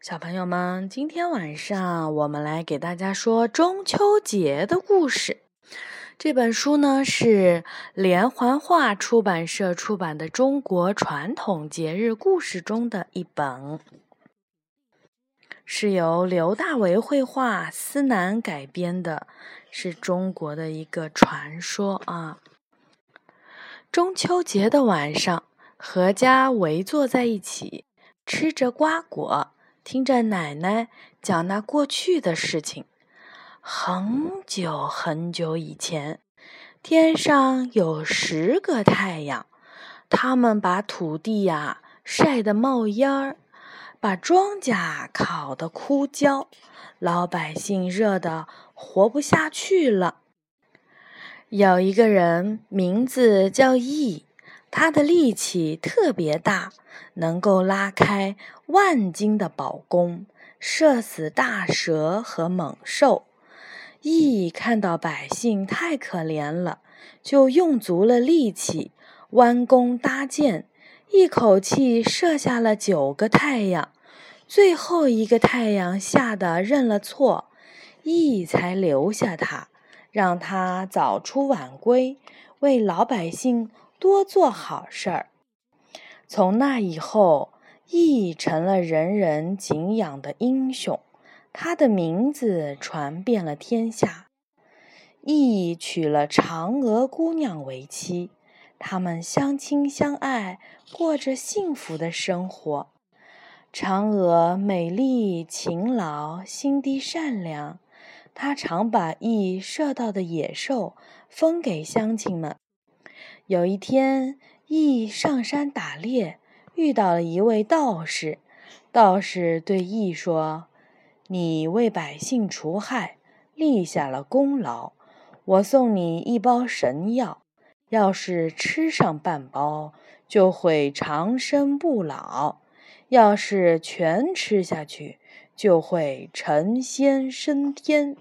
小朋友们，今天晚上我们来给大家说中秋节的故事。这本书呢是连环画出版社出版的《中国传统节日故事》中的一本，是由刘大为绘画、思南改编的，是中国的一个传说啊。中秋节的晚上，阖家围坐在一起，吃着瓜果。听着奶奶讲那过去的事情，很久很久以前，天上有十个太阳，他们把土地呀晒得冒烟儿，把庄稼烤得枯焦，老百姓热得活不下去了。有一个人名字叫羿。他的力气特别大，能够拉开万斤的宝弓，射死大蛇和猛兽。羿看到百姓太可怜了，就用足了力气，弯弓搭箭，一口气射下了九个太阳。最后一个太阳吓得认了错，羿才留下他，让他早出晚归，为老百姓。多做好事儿。从那以后，羿成了人人敬仰的英雄，他的名字传遍了天下。羿娶了嫦娥姑娘为妻，他们相亲相爱，过着幸福的生活。嫦娥美丽、勤劳、心地善良，她常把羿射到的野兽分给乡亲们。有一天，羿上山打猎，遇到了一位道士。道士对羿说：“你为百姓除害，立下了功劳。我送你一包神药，要是吃上半包，就会长生不老；要是全吃下去，就会成仙升天。”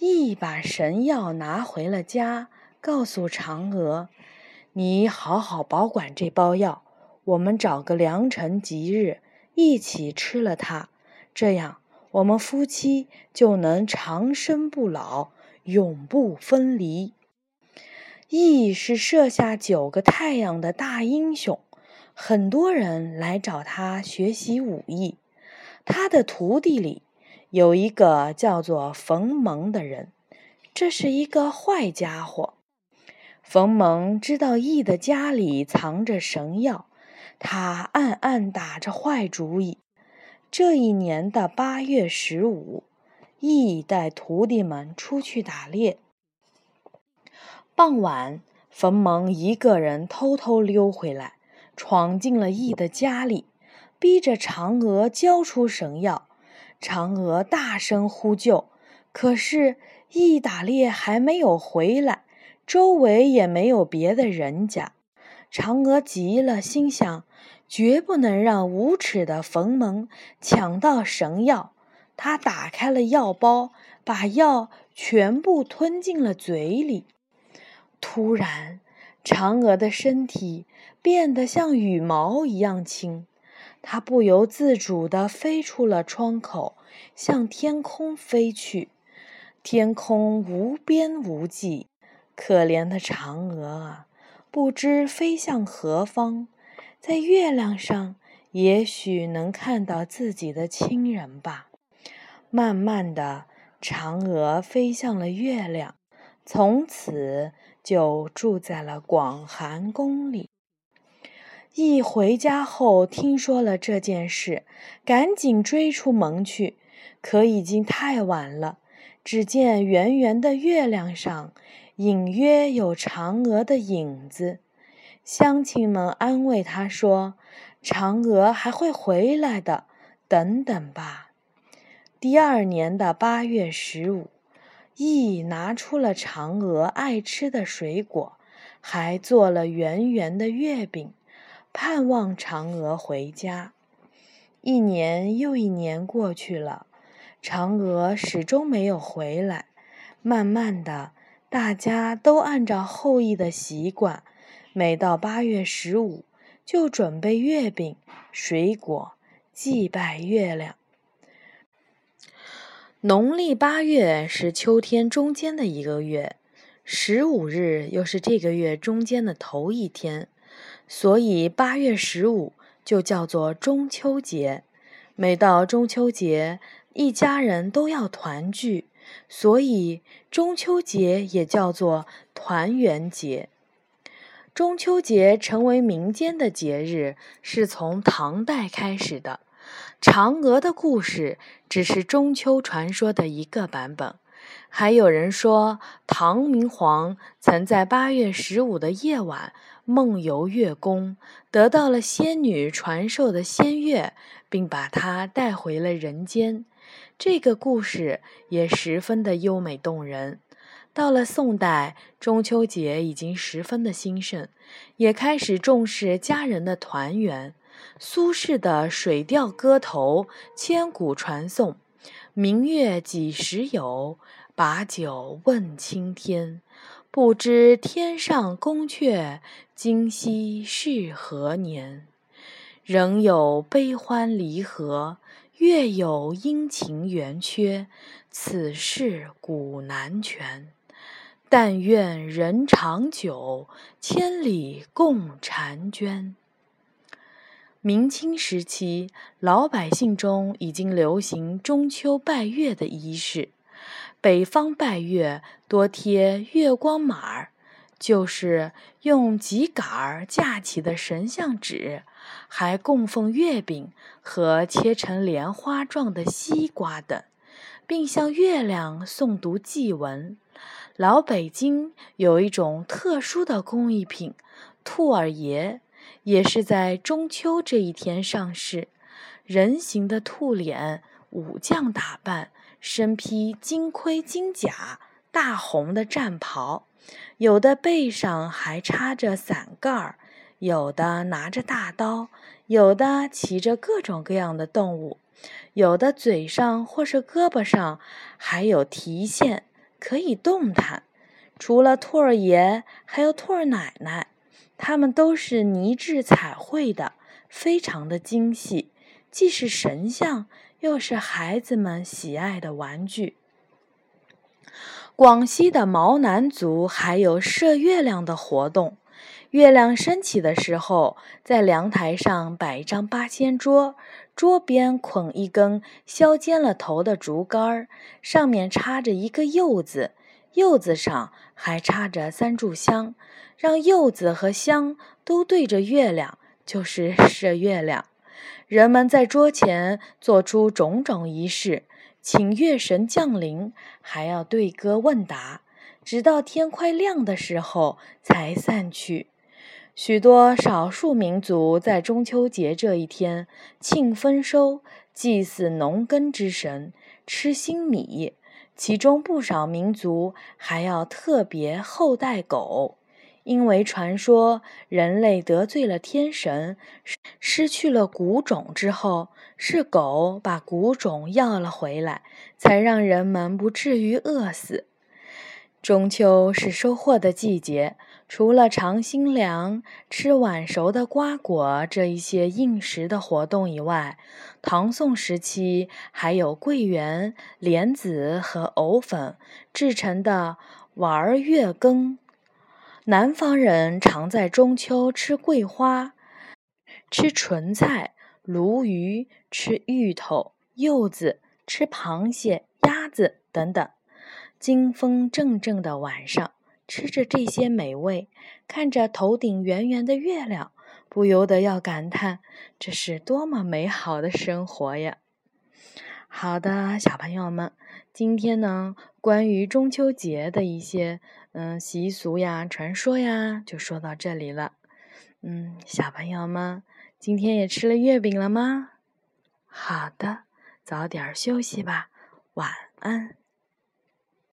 羿把神药拿回了家。告诉嫦娥，你好好保管这包药，我们找个良辰吉日一起吃了它，这样我们夫妻就能长生不老，永不分离。羿是射下九个太阳的大英雄，很多人来找他学习武艺。他的徒弟里有一个叫做冯蒙的人，这是一个坏家伙。冯蒙知道羿的家里藏着神药，他暗暗打着坏主意。这一年的八月十五，羿带徒弟们出去打猎。傍晚，冯蒙一个人偷偷溜回来，闯进了羿的家里，逼着嫦娥交出神药。嫦娥大声呼救，可是羿打猎还没有回来。周围也没有别的人家，嫦娥急了，心想：绝不能让无耻的冯蒙抢到神药。她打开了药包，把药全部吞进了嘴里。突然，嫦娥的身体变得像羽毛一样轻，她不由自主地飞出了窗口，向天空飞去。天空无边无际。可怜的嫦娥啊，不知飞向何方，在月亮上也许能看到自己的亲人吧。慢慢的，嫦娥飞向了月亮，从此就住在了广寒宫里。一回家后，听说了这件事，赶紧追出门去，可已经太晚了。只见圆圆的月亮上。隐约有嫦娥的影子，乡亲们安慰他说：“嫦娥还会回来的，等等吧。”第二年的八月十五，羿拿出了嫦娥爱吃的水果，还做了圆圆的月饼，盼望嫦娥回家。一年又一年过去了，嫦娥始终没有回来。慢慢的。大家都按照后羿的习惯，每到八月十五就准备月饼、水果、祭拜月亮。农历八月是秋天中间的一个月，十五日又是这个月中间的头一天，所以八月十五就叫做中秋节。每到中秋节，一家人都要团聚，所以中秋节也叫做团圆节。中秋节成为民间的节日，是从唐代开始的。嫦娥的故事只是中秋传说的一个版本。还有人说，唐明皇曾在八月十五的夜晚梦游月宫，得到了仙女传授的仙乐，并把它带回了人间。这个故事也十分的优美动人。到了宋代，中秋节已经十分的兴盛，也开始重视家人的团圆。苏轼的《水调歌头》千古传颂：“明月几时有？把酒问青天。不知天上宫阙，今夕是何年？仍有悲欢离合，月有阴晴圆缺，此事古难全。”但愿人长久，千里共婵娟。明清时期，老百姓中已经流行中秋拜月的仪式。北方拜月多贴月光马儿，就是用秸秆儿架起的神像纸，还供奉月饼和切成莲花状的西瓜等，并向月亮诵读祭文。老北京有一种特殊的工艺品——兔儿爷，也是在中秋这一天上市。人形的兔脸，武将打扮，身披金盔金甲、大红的战袍，有的背上还插着伞盖儿，有的拿着大刀，有的骑着各种各样的动物，有的嘴上或是胳膊上还有提线。可以动弹。除了兔儿爷，还有兔儿奶奶，他们都是泥制彩绘的，非常的精细，既是神像，又是孩子们喜爱的玩具。广西的毛南族还有射月亮的活动。月亮升起的时候，在阳台上摆一张八仙桌，桌边捆一根削尖了头的竹竿，上面插着一个柚子，柚子上还插着三炷香，让柚子和香都对着月亮，就是射月亮。人们在桌前做出种种仪式，请月神降临，还要对歌问答，直到天快亮的时候才散去。许多少数民族在中秋节这一天庆丰收，祭祀农耕之神，吃新米。其中不少民族还要特别厚待狗，因为传说人类得罪了天神，失去了谷种之后，是狗把谷种要了回来，才让人们不至于饿死。中秋是收获的季节。除了尝新粮、吃晚熟的瓜果这一些应时的活动以外，唐宋时期还有桂圆、莲子和藕粉制成的玩月羹。南方人常在中秋吃桂花、吃莼菜、鲈鱼、吃芋头、柚子、吃螃蟹、鸭子等等。金风阵阵的晚上。吃着这些美味，看着头顶圆圆的月亮，不由得要感叹：这是多么美好的生活呀！好的，小朋友们，今天呢，关于中秋节的一些嗯习俗呀、传说呀，就说到这里了。嗯，小朋友们，今天也吃了月饼了吗？好的，早点休息吧，晚安。